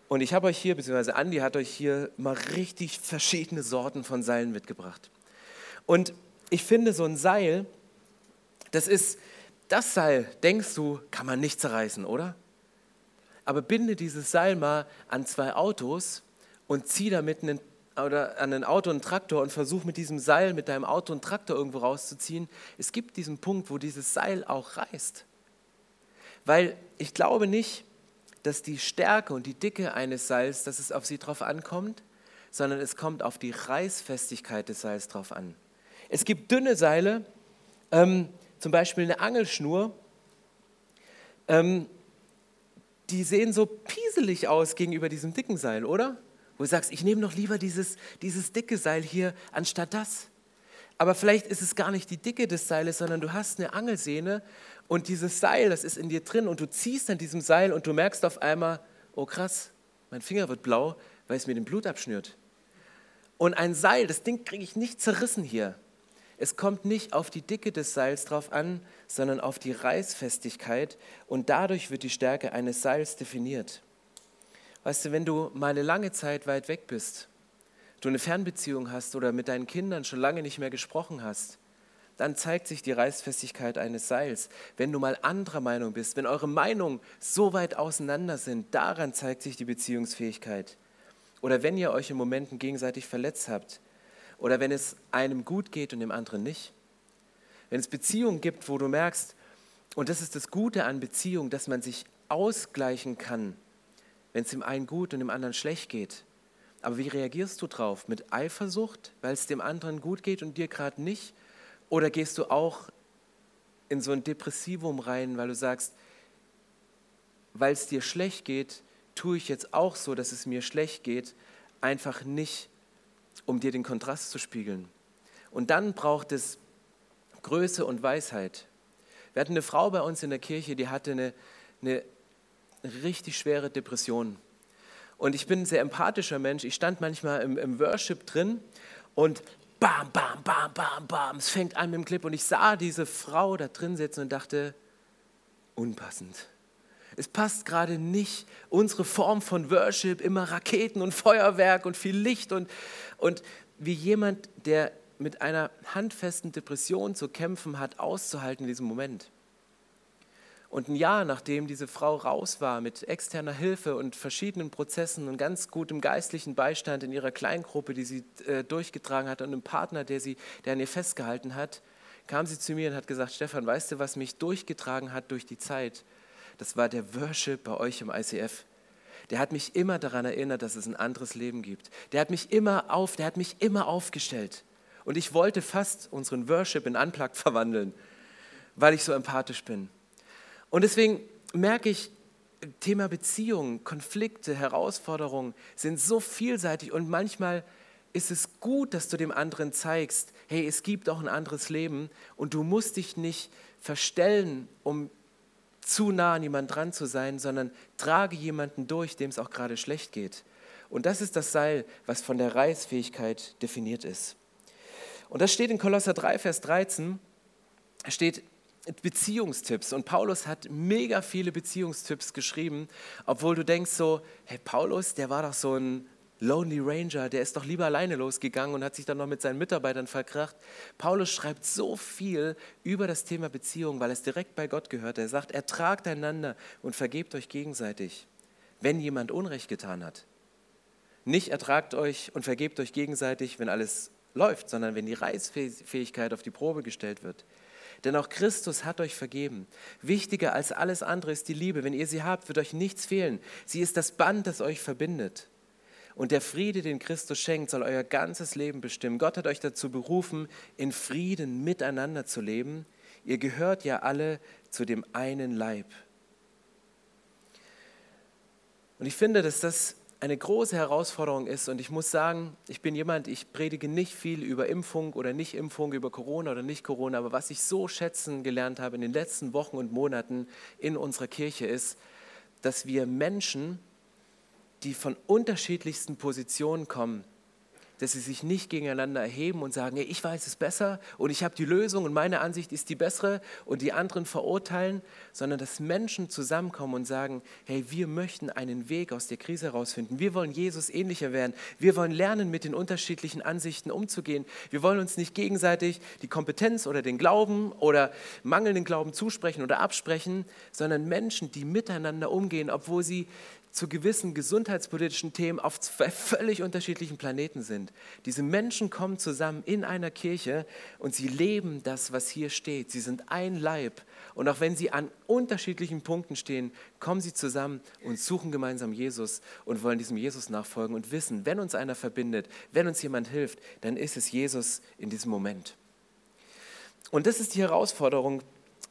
Und ich habe euch hier, beziehungsweise Andi hat euch hier mal richtig verschiedene Sorten von Seilen mitgebracht. Und ich finde, so ein Seil, das ist, das Seil, denkst du, kann man nicht zerreißen, oder? Aber binde dieses Seil mal an zwei Autos und zieh damit einen, oder an ein Auto und einen Traktor und versuch mit diesem Seil, mit deinem Auto und Traktor irgendwo rauszuziehen. Es gibt diesen Punkt, wo dieses Seil auch reißt. Weil ich glaube nicht, dass die Stärke und die Dicke eines Seils, dass es auf sie drauf ankommt, sondern es kommt auf die Reißfestigkeit des Seils drauf an. Es gibt dünne Seile, ähm, zum Beispiel eine Angelschnur, ähm, die sehen so pieselig aus gegenüber diesem dicken Seil, oder? Wo du sagst, ich nehme doch lieber dieses, dieses dicke Seil hier anstatt das. Aber vielleicht ist es gar nicht die Dicke des Seiles, sondern du hast eine Angelsehne und dieses Seil, das ist in dir drin und du ziehst an diesem Seil und du merkst auf einmal, oh krass, mein Finger wird blau, weil es mir den Blut abschnürt. Und ein Seil, das Ding kriege ich nicht zerrissen hier. Es kommt nicht auf die Dicke des Seils drauf an, sondern auf die Reißfestigkeit und dadurch wird die Stärke eines Seils definiert. Weißt du, wenn du mal eine lange Zeit weit weg bist, du eine Fernbeziehung hast oder mit deinen Kindern schon lange nicht mehr gesprochen hast, dann zeigt sich die Reißfestigkeit eines Seils. Wenn du mal anderer Meinung bist, wenn eure Meinungen so weit auseinander sind, daran zeigt sich die Beziehungsfähigkeit. Oder wenn ihr euch in Momenten gegenseitig verletzt habt. Oder wenn es einem gut geht und dem anderen nicht. Wenn es Beziehungen gibt, wo du merkst, und das ist das Gute an Beziehungen, dass man sich ausgleichen kann, wenn es dem einen gut und dem anderen schlecht geht. Aber wie reagierst du drauf? Mit Eifersucht, weil es dem anderen gut geht und dir gerade nicht? Oder gehst du auch in so ein Depressivum rein, weil du sagst, weil es dir schlecht geht, tue ich jetzt auch so, dass es mir schlecht geht, einfach nicht, um dir den Kontrast zu spiegeln. Und dann braucht es Größe und Weisheit. Wir hatten eine Frau bei uns in der Kirche, die hatte eine, eine richtig schwere Depression. Und ich bin ein sehr empathischer Mensch. Ich stand manchmal im, im Worship drin und bam, bam, bam, bam, bam. Es fängt an mit dem Clip und ich sah diese Frau da drin sitzen und dachte, unpassend. Es passt gerade nicht unsere Form von Worship, immer Raketen und Feuerwerk und viel Licht und, und wie jemand, der mit einer handfesten Depression zu kämpfen hat, auszuhalten in diesem Moment. Und ein Jahr nachdem diese Frau raus war mit externer Hilfe und verschiedenen Prozessen und ganz gutem geistlichen Beistand in ihrer Kleingruppe, die sie äh, durchgetragen hat und einem Partner, der, sie, der an ihr festgehalten hat, kam sie zu mir und hat gesagt, Stefan, weißt du, was mich durchgetragen hat durch die Zeit? Das war der Worship bei euch im ICF. Der hat mich immer daran erinnert, dass es ein anderes Leben gibt. Der hat mich immer auf, der hat mich immer aufgestellt. Und ich wollte fast unseren Worship in Unplugged verwandeln, weil ich so empathisch bin. Und deswegen merke ich, Thema Beziehungen, Konflikte, Herausforderungen sind so vielseitig und manchmal ist es gut, dass du dem anderen zeigst, hey, es gibt auch ein anderes Leben und du musst dich nicht verstellen, um zu nah an jemand dran zu sein, sondern trage jemanden durch, dem es auch gerade schlecht geht. Und das ist das Seil, was von der Reißfähigkeit definiert ist. Und das steht in Kolosser 3, Vers 13, steht, Beziehungstipps. Und Paulus hat mega viele Beziehungstipps geschrieben, obwohl du denkst so, hey Paulus, der war doch so ein Lonely Ranger, der ist doch lieber alleine losgegangen und hat sich dann noch mit seinen Mitarbeitern verkracht. Paulus schreibt so viel über das Thema Beziehung, weil es direkt bei Gott gehört. Er sagt, ertragt einander und vergebt euch gegenseitig, wenn jemand Unrecht getan hat. Nicht ertragt euch und vergebt euch gegenseitig, wenn alles läuft, sondern wenn die Reißfähigkeit auf die Probe gestellt wird. Denn auch Christus hat euch vergeben. Wichtiger als alles andere ist die Liebe. Wenn ihr sie habt, wird euch nichts fehlen. Sie ist das Band, das euch verbindet. Und der Friede, den Christus schenkt, soll euer ganzes Leben bestimmen. Gott hat euch dazu berufen, in Frieden miteinander zu leben. Ihr gehört ja alle zu dem einen Leib. Und ich finde, dass das eine große Herausforderung ist. Und ich muss sagen, ich bin jemand, ich predige nicht viel über Impfung oder Nicht-Impfung, über Corona oder Nicht-Corona. Aber was ich so schätzen gelernt habe in den letzten Wochen und Monaten in unserer Kirche ist, dass wir Menschen, die von unterschiedlichsten Positionen kommen, dass sie sich nicht gegeneinander erheben und sagen, hey, ich weiß es besser und ich habe die Lösung und meine Ansicht ist die bessere und die anderen verurteilen, sondern dass Menschen zusammenkommen und sagen, hey, wir möchten einen Weg aus der Krise herausfinden. Wir wollen Jesus ähnlicher werden. Wir wollen lernen, mit den unterschiedlichen Ansichten umzugehen. Wir wollen uns nicht gegenseitig die Kompetenz oder den Glauben oder mangelnden Glauben zusprechen oder absprechen, sondern Menschen, die miteinander umgehen, obwohl sie zu gewissen gesundheitspolitischen Themen auf zwei völlig unterschiedlichen Planeten sind. Diese Menschen kommen zusammen in einer Kirche und sie leben das, was hier steht. Sie sind ein Leib. Und auch wenn sie an unterschiedlichen Punkten stehen, kommen sie zusammen und suchen gemeinsam Jesus und wollen diesem Jesus nachfolgen und wissen, wenn uns einer verbindet, wenn uns jemand hilft, dann ist es Jesus in diesem Moment. Und das ist die Herausforderung,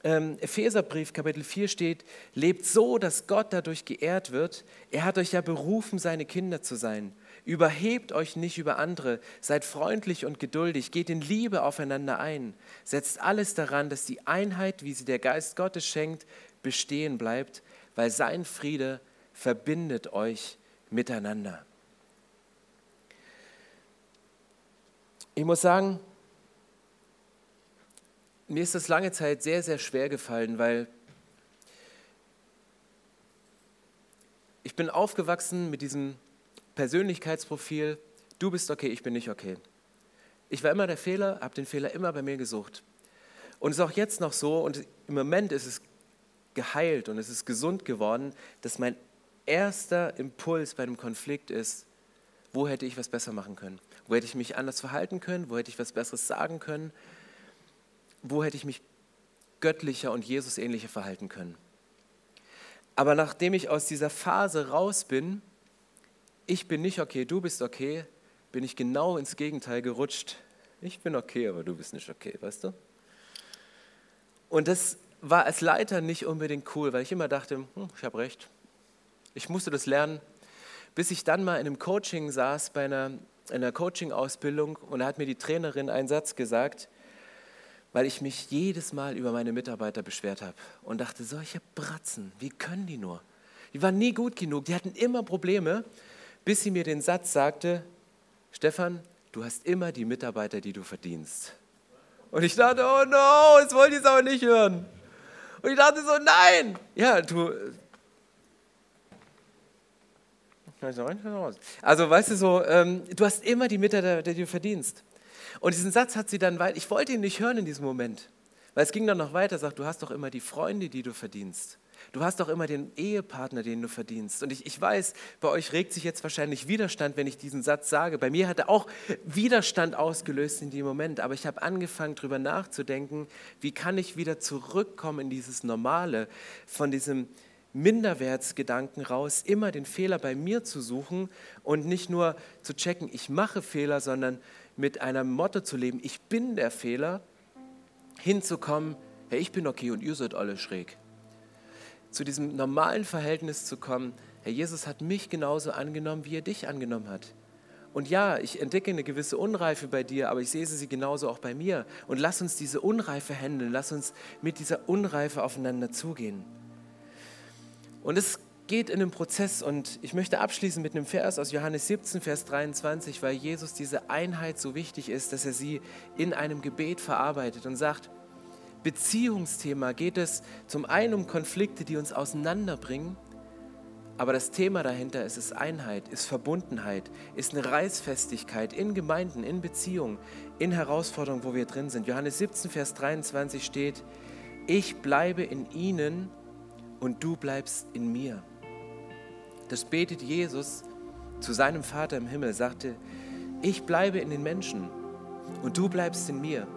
ähm, Epheserbrief Kapitel 4 steht, lebt so, dass Gott dadurch geehrt wird. Er hat euch ja berufen, seine Kinder zu sein. Überhebt euch nicht über andere, seid freundlich und geduldig, geht in Liebe aufeinander ein, setzt alles daran, dass die Einheit, wie sie der Geist Gottes schenkt, bestehen bleibt, weil sein Friede verbindet euch miteinander. Ich muss sagen, mir ist das lange Zeit sehr, sehr schwer gefallen, weil ich bin aufgewachsen mit diesem Persönlichkeitsprofil, du bist okay, ich bin nicht okay. Ich war immer der Fehler, habe den Fehler immer bei mir gesucht. Und es ist auch jetzt noch so, und im Moment ist es geheilt und es ist gesund geworden, dass mein erster Impuls bei einem Konflikt ist, wo hätte ich was besser machen können? Wo hätte ich mich anders verhalten können? Wo hätte ich was Besseres sagen können? Wo hätte ich mich göttlicher und Jesus ähnlicher verhalten können? Aber nachdem ich aus dieser Phase raus bin, ich bin nicht okay, du bist okay, bin ich genau ins Gegenteil gerutscht. Ich bin okay, aber du bist nicht okay, weißt du? Und das war als Leiter nicht unbedingt cool, weil ich immer dachte, hm, ich habe recht. Ich musste das lernen, bis ich dann mal in einem Coaching saß, bei einer, einer Coaching-Ausbildung und da hat mir die Trainerin einen Satz gesagt, weil ich mich jedes Mal über meine Mitarbeiter beschwert habe und dachte, solche Bratzen, wie können die nur? Die waren nie gut genug, die hatten immer Probleme, bis sie mir den Satz sagte, Stefan, du hast immer die Mitarbeiter, die du verdienst. Und ich dachte, oh no, jetzt wollte ich es aber nicht hören. Und ich dachte so, nein. Ja, du. Also, weißt du so, ähm, du hast immer die Mitarbeiter, die du verdienst. Und diesen Satz hat sie dann, weil ich wollte ihn nicht hören in diesem Moment. Weil es ging dann noch weiter, sagt, du hast doch immer die Freunde, die du verdienst. Du hast doch immer den Ehepartner, den du verdienst. Und ich, ich weiß, bei euch regt sich jetzt wahrscheinlich Widerstand, wenn ich diesen Satz sage. Bei mir hat er auch Widerstand ausgelöst in dem Moment. Aber ich habe angefangen, darüber nachzudenken, wie kann ich wieder zurückkommen in dieses Normale, von diesem Minderwertsgedanken raus, immer den Fehler bei mir zu suchen und nicht nur zu checken, ich mache Fehler, sondern mit einem Motto zu leben, ich bin der Fehler, hinzukommen, hey, ich bin okay und ihr seid alle schräg zu diesem normalen Verhältnis zu kommen, Herr Jesus hat mich genauso angenommen, wie er dich angenommen hat. Und ja, ich entdecke eine gewisse Unreife bei dir, aber ich sehe sie genauso auch bei mir. Und lass uns diese Unreife handeln, lass uns mit dieser Unreife aufeinander zugehen. Und es geht in einem Prozess und ich möchte abschließen mit einem Vers aus Johannes 17, Vers 23, weil Jesus diese Einheit so wichtig ist, dass er sie in einem Gebet verarbeitet und sagt, Beziehungsthema geht es zum einen um Konflikte, die uns auseinanderbringen, aber das Thema dahinter ist, ist Einheit, ist Verbundenheit, ist eine Reißfestigkeit in Gemeinden, in Beziehungen, in Herausforderungen, wo wir drin sind. Johannes 17, Vers 23 steht, ich bleibe in ihnen und du bleibst in mir. Das betet Jesus zu seinem Vater im Himmel, sagte, ich bleibe in den Menschen und du bleibst in mir.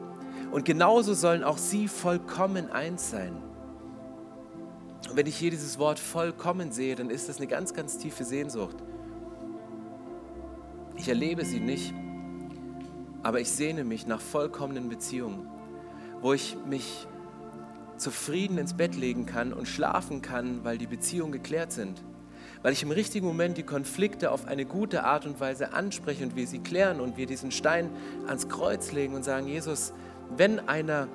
Und genauso sollen auch sie vollkommen eins sein. Und wenn ich hier dieses Wort vollkommen sehe, dann ist das eine ganz, ganz tiefe Sehnsucht. Ich erlebe sie nicht, aber ich sehne mich nach vollkommenen Beziehungen, wo ich mich zufrieden ins Bett legen kann und schlafen kann, weil die Beziehungen geklärt sind. Weil ich im richtigen Moment die Konflikte auf eine gute Art und Weise anspreche und wir sie klären und wir diesen Stein ans Kreuz legen und sagen, Jesus, wenn einer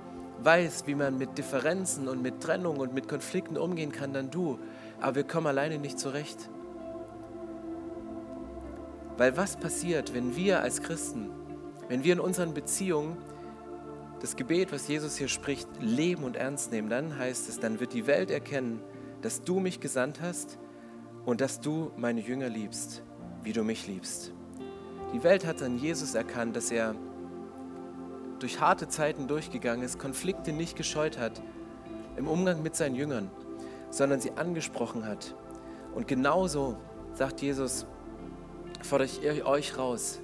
weiß, wie man mit Differenzen und mit Trennung und mit Konflikten umgehen kann, dann du. Aber wir kommen alleine nicht zurecht. Weil was passiert, wenn wir als Christen, wenn wir in unseren Beziehungen das Gebet, was Jesus hier spricht, leben und ernst nehmen, dann heißt es, dann wird die Welt erkennen, dass du mich gesandt hast und dass du meine Jünger liebst, wie du mich liebst. Die Welt hat an Jesus erkannt, dass er durch harte Zeiten durchgegangen ist, Konflikte nicht gescheut hat im Umgang mit seinen Jüngern, sondern sie angesprochen hat. Und genauso sagt Jesus, fordere ich euch raus,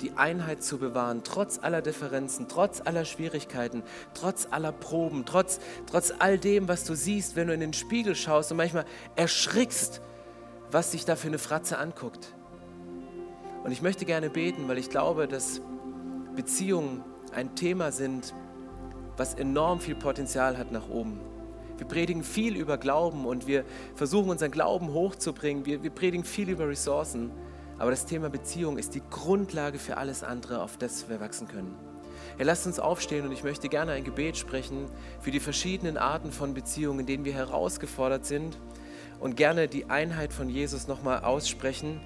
die Einheit zu bewahren, trotz aller Differenzen, trotz aller Schwierigkeiten, trotz aller Proben, trotz, trotz all dem, was du siehst, wenn du in den Spiegel schaust und manchmal erschrickst, was sich da für eine Fratze anguckt. Und ich möchte gerne beten, weil ich glaube, dass Beziehungen ein Thema sind, was enorm viel Potenzial hat nach oben. Wir predigen viel über Glauben und wir versuchen unseren Glauben hochzubringen. Wir, wir predigen viel über Ressourcen. Aber das Thema Beziehung ist die Grundlage für alles andere, auf das wir wachsen können. Ja, lasst uns aufstehen und ich möchte gerne ein Gebet sprechen für die verschiedenen Arten von Beziehungen, in denen wir herausgefordert sind und gerne die Einheit von Jesus nochmal aussprechen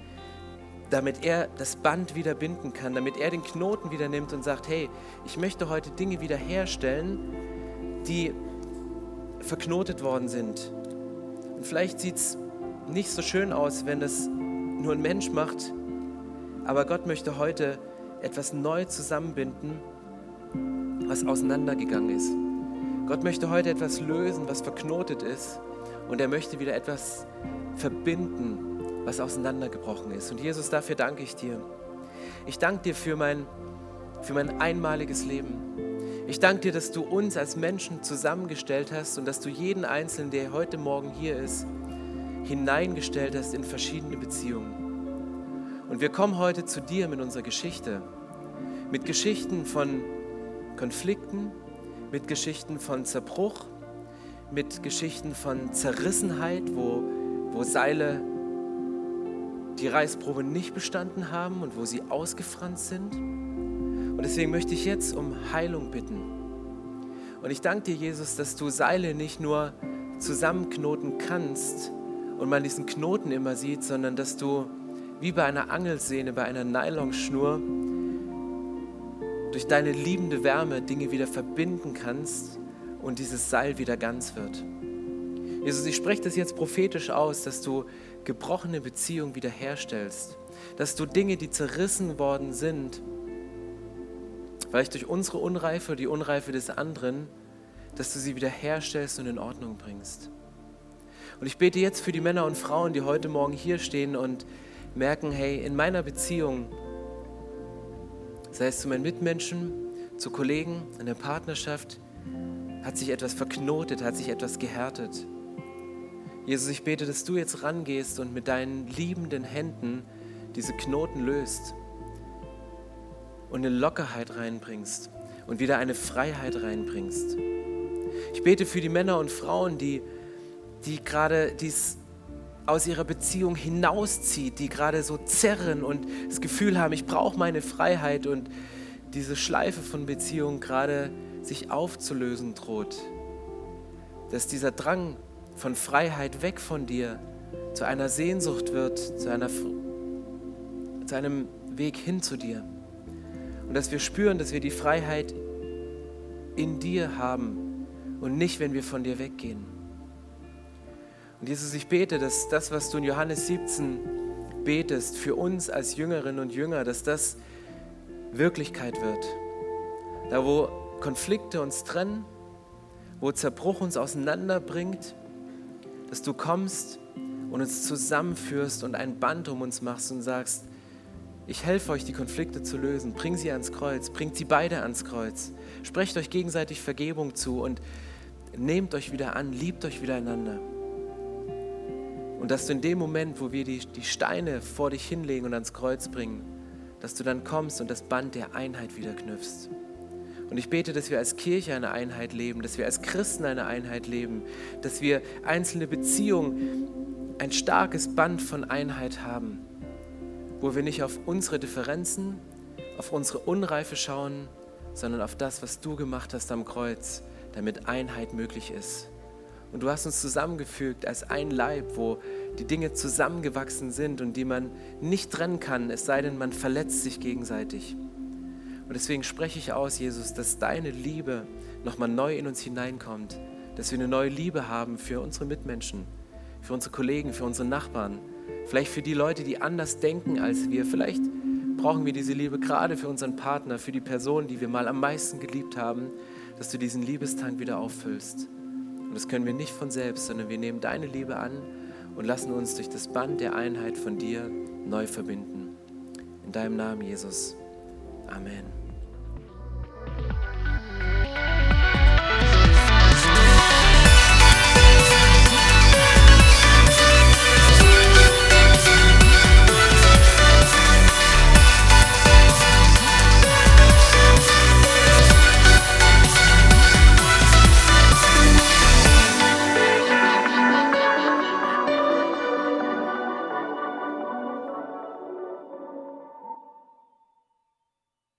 damit er das Band wieder binden kann, damit er den Knoten wieder nimmt und sagt, hey, ich möchte heute Dinge wiederherstellen, die verknotet worden sind. Und vielleicht sieht es nicht so schön aus, wenn es nur ein Mensch macht, aber Gott möchte heute etwas neu zusammenbinden, was auseinandergegangen ist. Gott möchte heute etwas lösen, was verknotet ist und er möchte wieder etwas verbinden, was auseinandergebrochen ist. Und Jesus, dafür danke ich dir. Ich danke dir für mein, für mein einmaliges Leben. Ich danke dir, dass du uns als Menschen zusammengestellt hast und dass du jeden Einzelnen, der heute Morgen hier ist, hineingestellt hast in verschiedene Beziehungen. Und wir kommen heute zu dir mit unserer Geschichte, mit Geschichten von Konflikten, mit Geschichten von Zerbruch, mit Geschichten von Zerrissenheit, wo, wo Seile die Reisprobe nicht bestanden haben und wo sie ausgefranst sind. Und deswegen möchte ich jetzt um Heilung bitten. Und ich danke dir, Jesus, dass du Seile nicht nur zusammenknoten kannst und man diesen Knoten immer sieht, sondern dass du wie bei einer Angelsehne, bei einer Nylonschnur durch deine liebende Wärme Dinge wieder verbinden kannst und dieses Seil wieder ganz wird. Jesus, ich spreche das jetzt prophetisch aus, dass du gebrochene Beziehungen wiederherstellst, dass du Dinge, die zerrissen worden sind, vielleicht durch unsere Unreife oder die Unreife des anderen, dass du sie wiederherstellst und in Ordnung bringst. Und ich bete jetzt für die Männer und Frauen, die heute Morgen hier stehen und merken, hey, in meiner Beziehung, sei es zu meinen Mitmenschen, zu Kollegen, in der Partnerschaft, hat sich etwas verknotet, hat sich etwas gehärtet. Jesus, ich bete, dass du jetzt rangehst und mit deinen liebenden Händen diese Knoten löst und eine Lockerheit reinbringst und wieder eine Freiheit reinbringst. Ich bete für die Männer und Frauen, die, die gerade dies aus ihrer Beziehung hinauszieht, die gerade so zerren und das Gefühl haben, ich brauche meine Freiheit und diese Schleife von Beziehung gerade sich aufzulösen droht. Dass dieser Drang von Freiheit weg von dir zu einer Sehnsucht wird, zu, einer, zu einem Weg hin zu dir. Und dass wir spüren, dass wir die Freiheit in dir haben und nicht, wenn wir von dir weggehen. Und Jesus, ich bete, dass das, was du in Johannes 17 betest, für uns als Jüngerinnen und Jünger, dass das Wirklichkeit wird. Da, wo Konflikte uns trennen, wo Zerbruch uns auseinanderbringt, dass du kommst und uns zusammenführst und ein Band um uns machst und sagst, ich helfe euch, die Konflikte zu lösen. Bring sie ans Kreuz, bringt sie beide ans Kreuz. Sprecht euch gegenseitig Vergebung zu und nehmt euch wieder an, liebt euch wieder einander. Und dass du in dem Moment, wo wir die, die Steine vor dich hinlegen und ans Kreuz bringen, dass du dann kommst und das Band der Einheit wieder knüpfst. Und ich bete, dass wir als Kirche eine Einheit leben, dass wir als Christen eine Einheit leben, dass wir einzelne Beziehungen, ein starkes Band von Einheit haben, wo wir nicht auf unsere Differenzen, auf unsere Unreife schauen, sondern auf das, was du gemacht hast am Kreuz, damit Einheit möglich ist. Und du hast uns zusammengefügt als ein Leib, wo die Dinge zusammengewachsen sind und die man nicht trennen kann, es sei denn, man verletzt sich gegenseitig. Und deswegen spreche ich aus, Jesus, dass deine Liebe nochmal neu in uns hineinkommt, dass wir eine neue Liebe haben für unsere Mitmenschen, für unsere Kollegen, für unsere Nachbarn, vielleicht für die Leute, die anders denken als wir. Vielleicht brauchen wir diese Liebe gerade für unseren Partner, für die Person, die wir mal am meisten geliebt haben, dass du diesen Liebestank wieder auffüllst. Und das können wir nicht von selbst, sondern wir nehmen deine Liebe an und lassen uns durch das Band der Einheit von dir neu verbinden. In deinem Namen, Jesus. Amen.